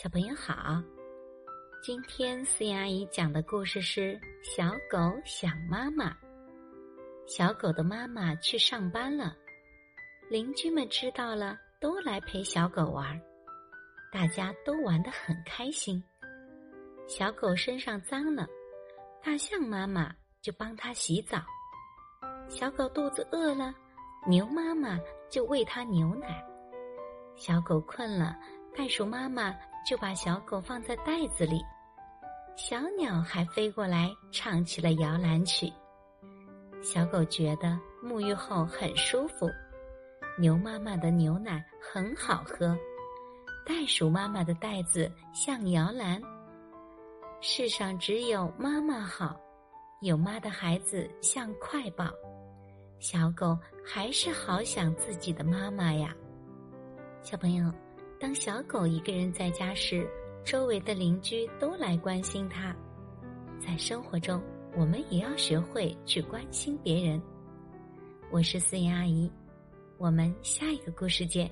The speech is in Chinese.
小朋友好，今天思妍阿姨讲的故事是《小狗想妈妈》。小狗的妈妈去上班了，邻居们知道了，都来陪小狗玩，大家都玩得很开心。小狗身上脏了，大象妈妈就帮它洗澡；小狗肚子饿了，牛妈妈就喂它牛奶；小狗困了。袋鼠妈妈就把小狗放在袋子里，小鸟还飞过来唱起了摇篮曲。小狗觉得沐浴后很舒服，牛妈妈的牛奶很好喝，袋鼠妈妈的袋子像摇篮。世上只有妈妈好，有妈的孩子像快宝。小狗还是好想自己的妈妈呀，小朋友。当小狗一个人在家时，周围的邻居都来关心它。在生活中，我们也要学会去关心别人。我是思妍阿姨，我们下一个故事见。